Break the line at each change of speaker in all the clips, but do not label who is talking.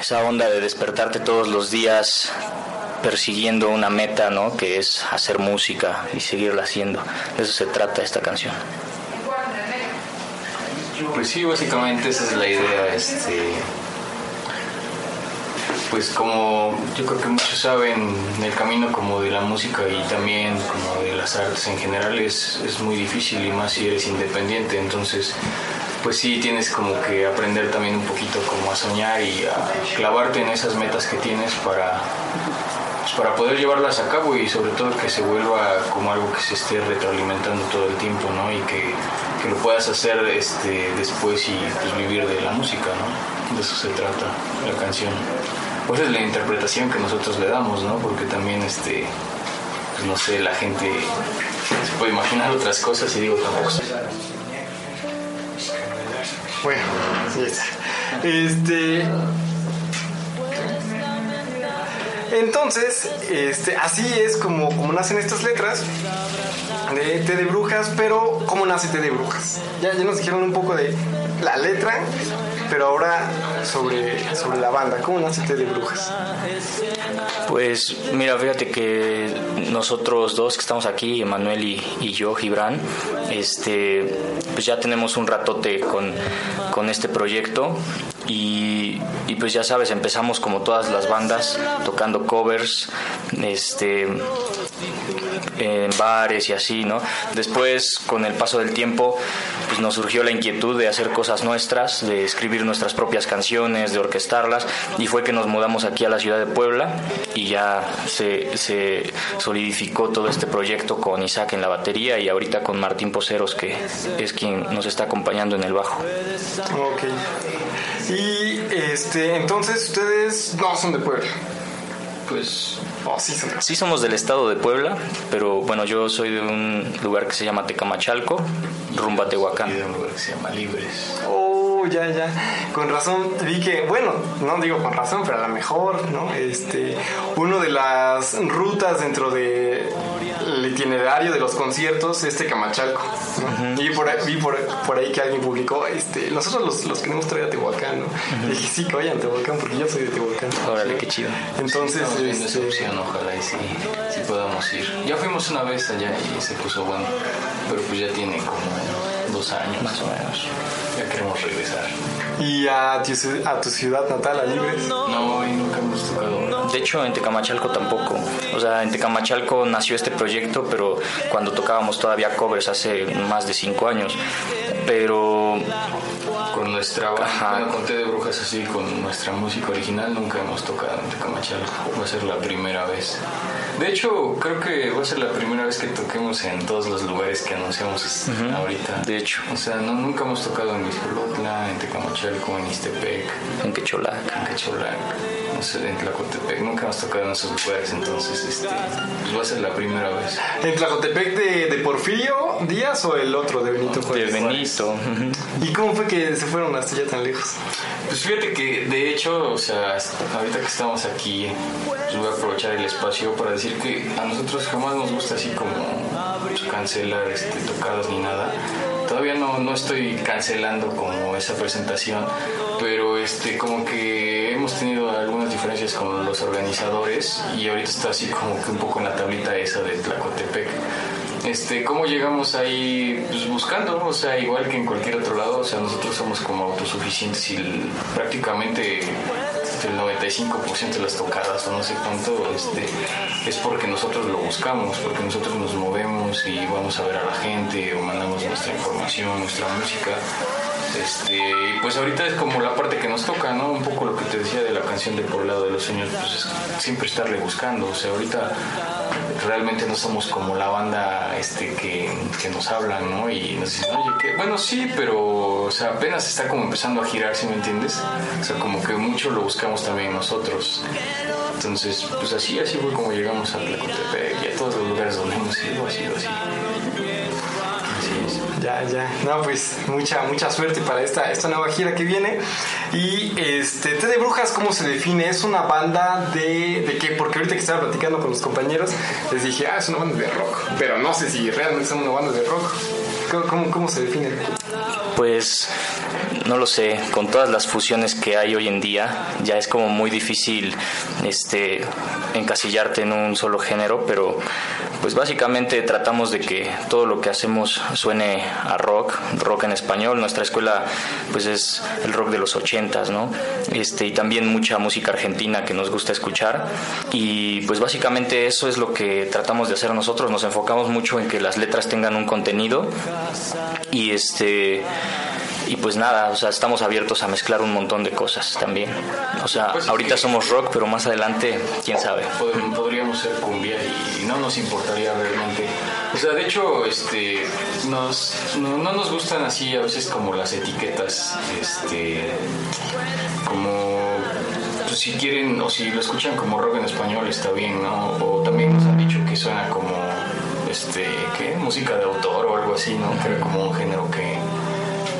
esa onda de despertarte todos los días persiguiendo una meta, ¿no? Que es hacer música y seguirla haciendo. De eso se trata esta canción.
Pues sí, básicamente esa es la idea, este pues como yo creo que muchos saben, el camino como de la música y también como de las artes en general es, es muy difícil y más si eres independiente, entonces pues sí tienes como que aprender también un poquito como a soñar y a clavarte en esas metas que tienes para pues, para poder llevarlas a cabo y sobre todo que se vuelva como algo que se esté retroalimentando todo el tiempo, ¿no? Y que, que lo puedas hacer este, después y pues, vivir de la música, ¿no? De eso se trata la canción pues es la interpretación que nosotros le damos, ¿no? Porque también, este, pues no sé, la gente se puede imaginar otras cosas y digo tampoco.
Bueno, ya está. Este. Entonces, este, así es como, como nacen estas letras de Té de Brujas, pero ¿cómo nace Té de Brujas? Ya, ya nos dijeron un poco de la letra, pero ahora sobre, sobre la banda, ¿cómo nace Té de Brujas?
Pues mira, fíjate que nosotros dos que estamos aquí, Emanuel y, yo, Gibran, este, pues ya tenemos un ratote con, con este proyecto y, pues ya sabes, empezamos como todas las bandas tocando covers, este en bares y así, ¿no? Después, con el paso del tiempo, pues nos surgió la inquietud de hacer cosas nuestras, de escribir nuestras propias canciones, de orquestarlas, y fue que nos mudamos aquí a la ciudad de Puebla y ya se, se solidificó todo este proyecto con Isaac en la batería y ahorita con Martín Poceros, que es quien nos está acompañando en el bajo.
Ok. Y este, entonces ustedes no son de Puebla.
Pues
Oh, sí,
somos del estado de Puebla, pero bueno, yo soy de un lugar que se llama Tecamachalco, rumbo a
y
Tehuacán.
de un lugar que se llama Libres.
Oh, ya, ya. Con razón vi que, bueno, no digo con razón, pero a lo mejor, ¿no? Este, uno de las rutas dentro de el itinerario de los conciertos es Tecamachalco. ¿no? Y por ahí, vi por, por ahí que alguien publicó, este, nosotros los, los queremos traer a Tehuacán, ¿no? Y dije, sí, que vayan a Tehuacán porque yo soy de Tehuacán.
Órale, qué chido.
Entonces,
esa
este,
opción, ojalá y sí, sí podamos ir. Ya fuimos una vez allá y se puso bueno, pero pues ya tiene como dos años.
Más o menos.
Ya queremos regresar.
y a tu, a tu ciudad natal, a Libres.
No, y nunca hemos tocado.
De hecho, en Tecamachalco tampoco. O sea, en Tecamachalco nació este proyecto, pero cuando tocábamos todavía covers hace más de cinco años. Pero
Con nuestra
Ajá.
bueno, con Té de Brujas así, con nuestra música original, nunca hemos tocado en Tecamachalco. Va a ser la primera vez. De hecho, creo que va a ser la primera vez que toquemos en todos los lugares que anunciamos ahorita.
de hecho,
O sea, no, nunca hemos tocado en Miscolotla, en Tecamachalco, en Istepec,
en Quecholac.
en Cacholac, no sé, en Tlacotepec. Nunca hemos tocado en esos lugares, entonces este, pues va a ser la primera vez.
¿En Tlacotepec de, de Porfirio Díaz o el otro de Benito
De
Juárez?
Benito. ujú.
¿Y cómo fue que se fueron hasta allá tan lejos?
Pues fíjate que de hecho, o sea, ahorita que estamos aquí, pues voy a aprovechar el espacio para decir que a nosotros jamás nos gusta así como cancelar este, tocadas ni nada. Todavía no, no estoy cancelando como esa presentación, pero este como que hemos tenido algunas diferencias con los organizadores y ahorita está así como que un poco en la tablita esa de Tlacotepec. Este, ¿Cómo llegamos ahí? Pues buscando, o sea, igual que en cualquier otro lado, o sea, nosotros somos como autosuficientes y el- prácticamente el 95% de las tocadas o no sé cuánto este, es porque nosotros lo buscamos, porque nosotros nos movemos y vamos a ver a la gente o mandamos nuestra información, nuestra música. Este, pues ahorita es como la parte que nos toca, ¿no? Un poco lo que te decía de la canción de Por lado de los sueños, pues es siempre estarle buscando, o sea, ahorita realmente no somos como la banda este que, que nos hablan, ¿no? Y nos dicen, oye, que bueno, sí, pero o sea, apenas está como empezando a girar, ¿sí me entiendes? O sea, como que mucho lo buscamos también nosotros. Entonces, pues así, así fue como llegamos a Tlacotepec y a todos los lugares donde hemos ido, así. Así.
Ya. No, pues mucha, mucha suerte para esta, esta nueva gira que viene. Y este, Té de Brujas, ¿cómo se define? ¿Es una banda de, de qué? Porque ahorita que estaba platicando con los compañeros, les dije, ah, es una banda de rock. Pero no sé si realmente son una banda de rock. ¿Cómo, cómo, cómo se define?
Pues no lo sé, con todas las fusiones que hay hoy en día, ya es como muy difícil este, encasillarte en un solo género, pero pues básicamente tratamos de que todo lo que hacemos suene a rock, rock en español. Nuestra escuela pues es el rock de los ochentas, ¿no? Este, y también mucha música argentina que nos gusta escuchar. Y pues básicamente eso es lo que tratamos de hacer nosotros. Nos enfocamos mucho en que las letras tengan un contenido y este y pues nada, o sea, estamos abiertos a mezclar un montón de cosas también. O sea,
Pues es
ahorita somos rock, pero más adelante, quién sabe.
Pod- podríamos ser cumbia y no nos importaría realmente. O sea, de hecho, este, nos, no, no nos gustan así a veces como las etiquetas, este, como pues, si quieren o si lo escuchan como rock en español está bien, ¿no? O también nos han dicho que suena como, este, ¿qué? Música de autor o algo así, ¿no? Que era como un género que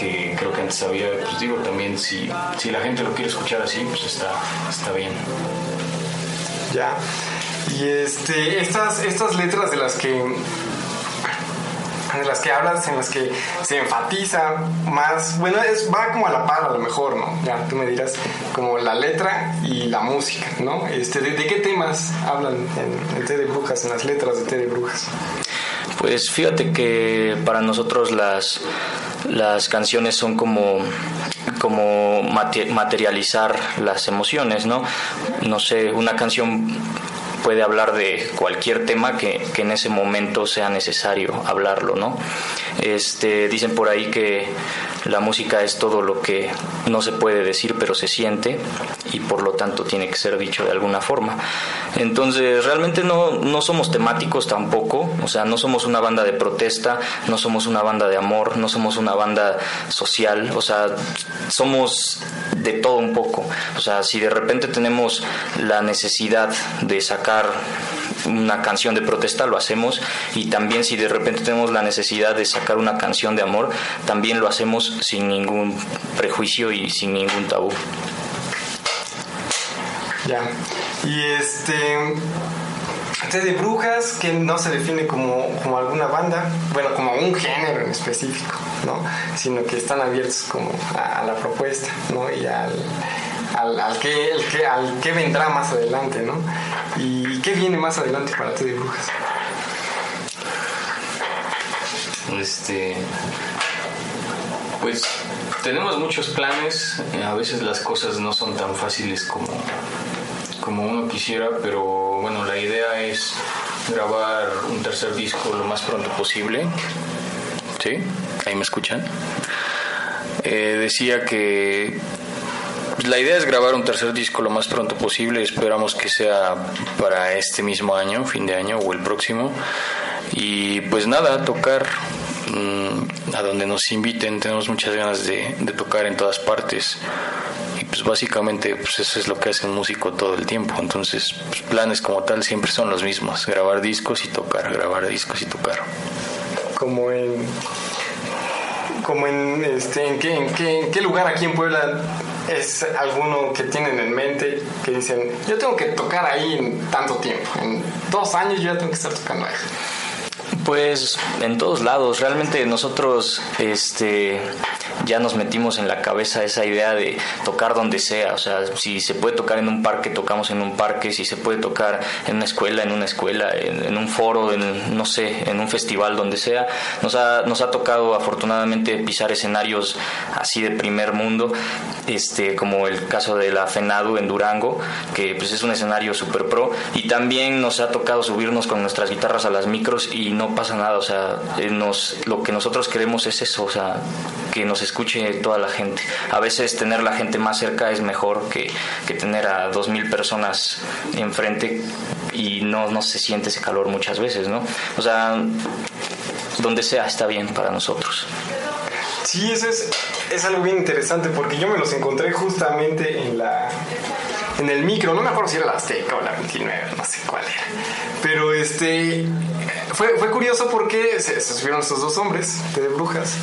que creo que antes había, pues digo también, si, si la gente lo quiere escuchar así, pues está, está bien.
Ya. Y este, estas, estas letras de las que de las que hablas, en las que se enfatiza más, bueno, es, va como a la par a lo mejor, ¿no? Ya, tú me dirás, como la letra y la música, ¿no? Este, ¿de, de qué temas hablan en, en Té de Brujas, en las letras de Té de Brujas?
Pues fíjate que para nosotros las, las canciones son como, como mate- materializar las emociones, ¿no? No sé, una canción puede hablar de cualquier tema que, que en ese momento sea necesario hablarlo, ¿no? Este, dicen por ahí que la música es todo lo que no se puede decir pero se siente y por lo tanto tiene que ser dicho de alguna forma. Entonces realmente no, no somos temáticos tampoco, o sea, no somos una banda de protesta, no somos una banda de amor, no somos una banda social, o sea, somos de todo un poco. O sea, si de repente tenemos la necesidad de sacar una canción de protesta, lo hacemos. Y también si de repente tenemos la necesidad de sacar una canción de amor, también lo hacemos sin ningún prejuicio y sin ningún tabú.
Ya. Y este. Té de Brujas, que no se define como, como alguna banda, bueno, como un género en específico, ¿no? Sino que están abiertos como a, la propuesta, ¿no? Y al, al, al que, el que, al que vendrá más adelante, ¿no? ¿Y qué viene más adelante para Té de Brujas?
Este, pues tenemos muchos planes, a veces las cosas no son tan fáciles como, como uno quisiera, pero bueno, la idea es grabar un tercer disco lo más pronto posible. ¿Sí? ¿Ahí me escuchan? Eh, decía que pues, la idea es grabar un tercer disco lo más pronto posible. Esperamos que sea para este mismo año, fin de año o el próximo. Y pues nada, tocar mm, a donde nos inviten. Tenemos muchas ganas de, de tocar en todas partes. Pues básicamente pues eso es lo que hace un músico todo el tiempo. Entonces, pues, planes como tal siempre son los mismos. Grabar discos y tocar, grabar discos y tocar.
Como en. Como en, este, ¿en, qué, en, qué, ¿En qué lugar aquí en Puebla es alguno que tienen en mente que dicen, yo tengo que tocar ahí en tanto tiempo, en dos años yo ya tengo que estar tocando ahí?
Pues en todos lados, realmente nosotros este ya nos metimos en la cabeza esa idea de tocar donde sea, o sea, si se puede tocar en un parque, tocamos en un parque, si se puede tocar en una escuela, en una escuela, en, en un foro, en no sé, en un festival, donde sea. Nos ha, nos ha tocado afortunadamente pisar escenarios así de primer mundo, este como el caso de la FENADU en Durango, que pues es un escenario super pro, y también nos ha tocado subirnos con nuestras guitarras a las micros y no pasa nada, o sea, eh, nos, lo que nosotros queremos es eso, o sea, que nos escuche toda la gente. A veces tener la gente más cerca es mejor que, que tener a dos mil personas enfrente y no, no se siente ese calor muchas veces, ¿no? O sea, donde sea está bien para nosotros.
Sí, eso es, es algo bien interesante porque yo me los encontré justamente en la, en el micro, no me acuerdo si era la Azteca o la 29, no sé cuál era. Pero este fue, fue curioso porque se, subieron estos dos hombres de brujas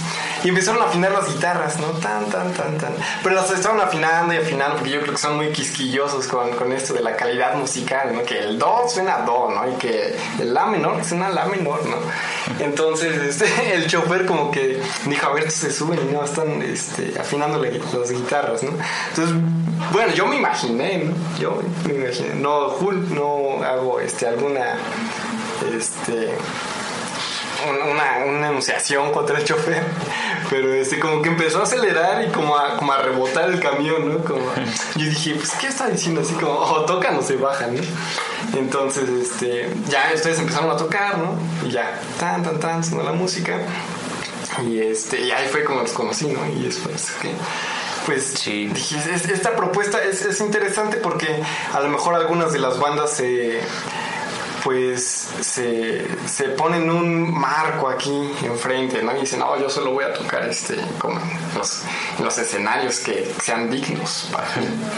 y empezaron a afinar las guitarras, ¿no? Tan, tan, tan, tan. Pero las estaban afinando y afinando porque yo creo que son muy quisquillosos con, con esto de la calidad musical, ¿no? Que el do suena do, ¿no? Y que el la menor suena la menor, ¿no? Entonces, este, el chofer como que dijo, a ver, se suben y no están este, afinando las guitarras, ¿no? Entonces, bueno, yo me imaginé, ¿no? Yo me imaginé. No, no hago este, alguna este una, una enunciación contra el chofer, pero este como que empezó a acelerar y como a, como a rebotar el camión, ¿no? Como, yo dije, pues, ¿qué está diciendo? Así como, o tocan o se bajan, ¿no? Entonces, este, ya ustedes empezaron a tocar, ¿no? Y ya, tan, tan, tan, sonó la música. Y, este, y ahí fue como los conocí, ¿no? Y después, que pues sí. dije, esta propuesta es, es, interesante porque a lo mejor algunas de las bandas se pues se, se ponen un marco aquí enfrente, ¿no? Y dicen, no, yo solo voy a tocar este, como los, los escenarios que sean dignos para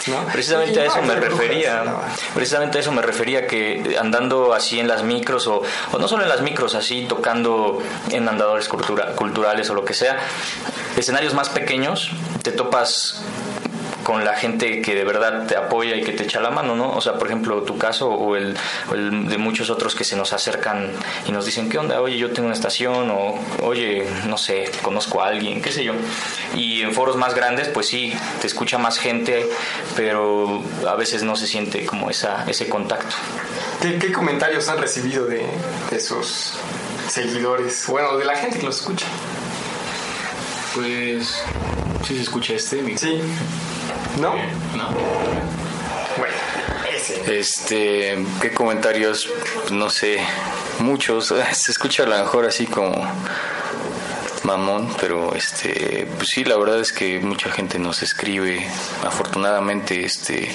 ¿no? Precisamente a eso me refería, precisamente a eso me refería, que andando así en las micros, o, o no solo en las micros, así tocando en andadores cultura, culturales o lo que sea, escenarios más pequeños, te topas con la gente que de verdad te apoya y que te echa la mano, ¿no? O sea, por ejemplo, tu caso o el, de muchos otros que se nos acercan y nos dicen, ¿qué onda? Oye, yo tengo una estación o, oye, no sé, conozco a alguien, qué sé yo. Y en foros más grandes, pues sí, te escucha más gente, pero a veces no se siente como esa, ese contacto.
¿Qué, comentarios han recibido de, de esos seguidores? Bueno, de la gente que los escucha.
Pues, ¿sí se escucha este?
Sí. ¿No?
No.
Bueno,
ese. Este, ¿qué comentarios? No sé, muchos. Se escucha a lo mejor así como mamón, pero este, pues sí, la verdad es que mucha gente nos escribe. Afortunadamente, este,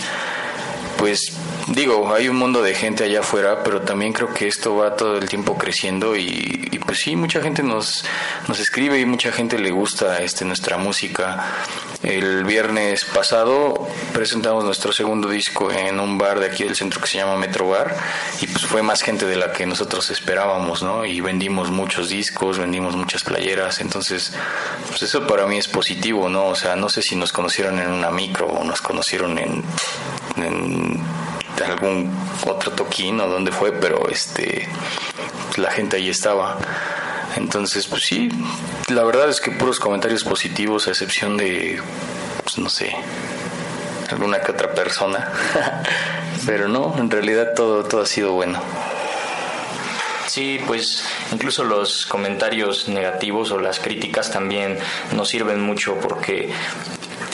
pues digo, hay un mundo de gente allá afuera, pero también creo que esto va todo el tiempo creciendo y, pues sí, mucha gente nos, nos escribe y mucha gente le gusta este, nuestra música. El viernes pasado presentamos nuestro segundo disco en un bar de aquí del centro que se llama Metro Bar y pues fue más gente de la que nosotros esperábamos, ¿no? Y vendimos muchos discos, vendimos muchas playeras, entonces pues eso para mí es positivo, ¿no? O sea, no sé si nos conocieron en una micro o nos conocieron en, algún otro toquín o donde fue, pero este la gente ahí estaba. Entonces, pues sí, la verdad es que puros comentarios positivos, a excepción de, pues no sé, alguna que otra persona. pero no, en realidad todo, todo ha sido bueno.
Sí, pues incluso los comentarios negativos o las críticas también nos sirven mucho porque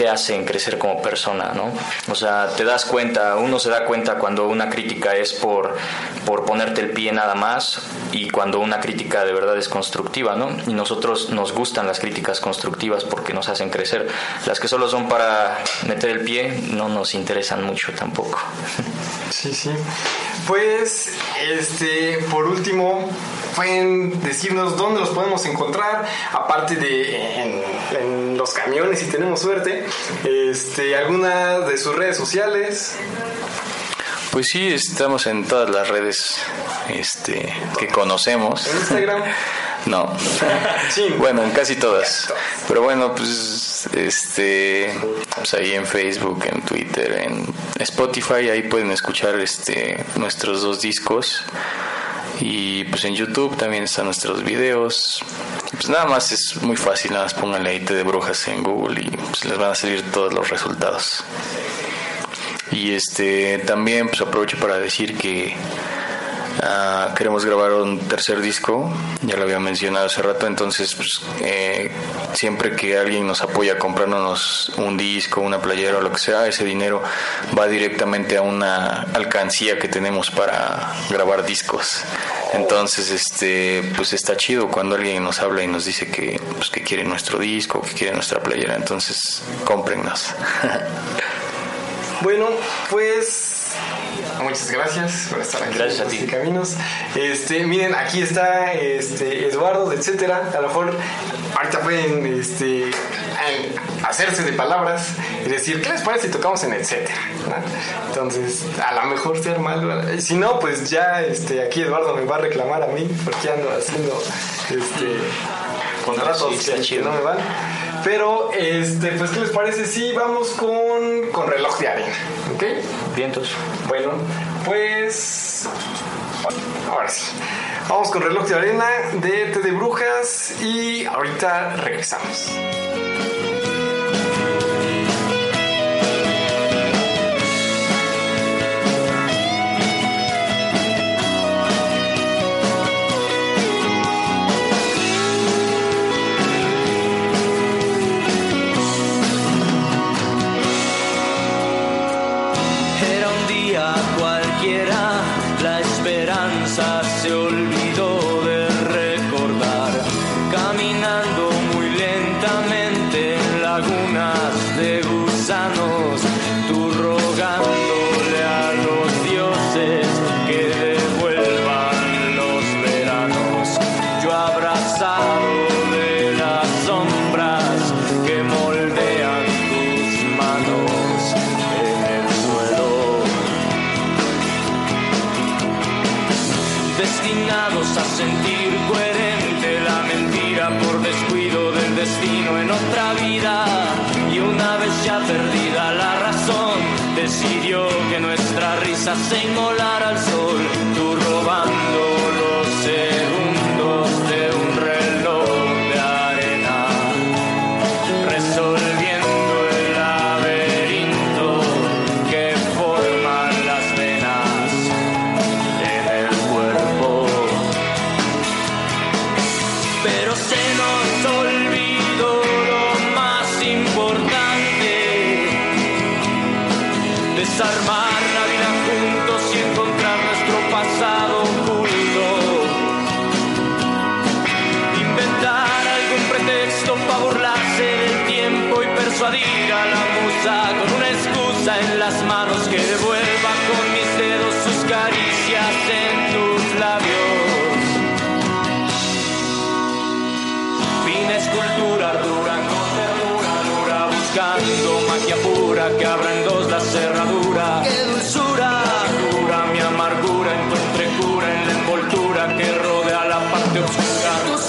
te hacen crecer como persona, ¿no? O sea, te das cuenta, uno se da cuenta cuando una crítica es por, por ponerte el pie nada más y cuando una crítica de verdad es constructiva, ¿no? Y nosotros nos gustan las críticas constructivas porque nos hacen crecer. Las que solo son para meter el pie no nos interesan mucho tampoco.
Sí, sí. Pues, este, por último, pueden decirnos dónde los podemos encontrar, aparte de en, los camiones si tenemos suerte, este, alguna de sus redes sociales.
Pues sí, estamos en todas las redes este, que conocemos.
¿En Instagram?
No. Bueno, en casi todas. Pero bueno, pues este pues ahí en Facebook, en Twitter, en Spotify, ahí pueden escuchar este nuestros dos discos. Y pues en YouTube también están nuestros videos. Pues nada más es muy fácil, nada más pónganle ahí de brujas en Google y pues les van a salir todos los resultados. Y este también pues aprovecho para decir que Ah, queremos grabar un tercer disco, ya lo había mencionado hace rato, entonces pues, eh, siempre que alguien nos apoya comprándonos un disco, una playera o lo que sea, ese dinero va directamente a una alcancía que tenemos para grabar discos. Entonces, este, pues está chido cuando alguien nos habla y nos dice que, pues, que quiere nuestro disco, que quiere nuestra playera, entonces cómprennos.
bueno, pues Muchas gracias por estar aquí
gracias a ti.
Caminos. Este, miren, aquí está este, Eduardo, etcétera. A lo mejor ahorita pueden este, pueden hacerse de palabras y decir, ¿qué les parece si tocamos en etcétera? Entonces, a lo mejor ser mal. Y si no, pues ya este, aquí Eduardo me va a reclamar a mí porque ando haciendo este, contratos que, no me van. Pero, este, pues, ¿qué les parece si vamos con, con reloj de arena? ¿Ok?
Vientos.
Bueno, pues. Ahora sí. Vamos con reloj de arena de T de Brujas y ahorita regresamos. de gusanos.
Se inmolar al sol, tú robando podemos colocar.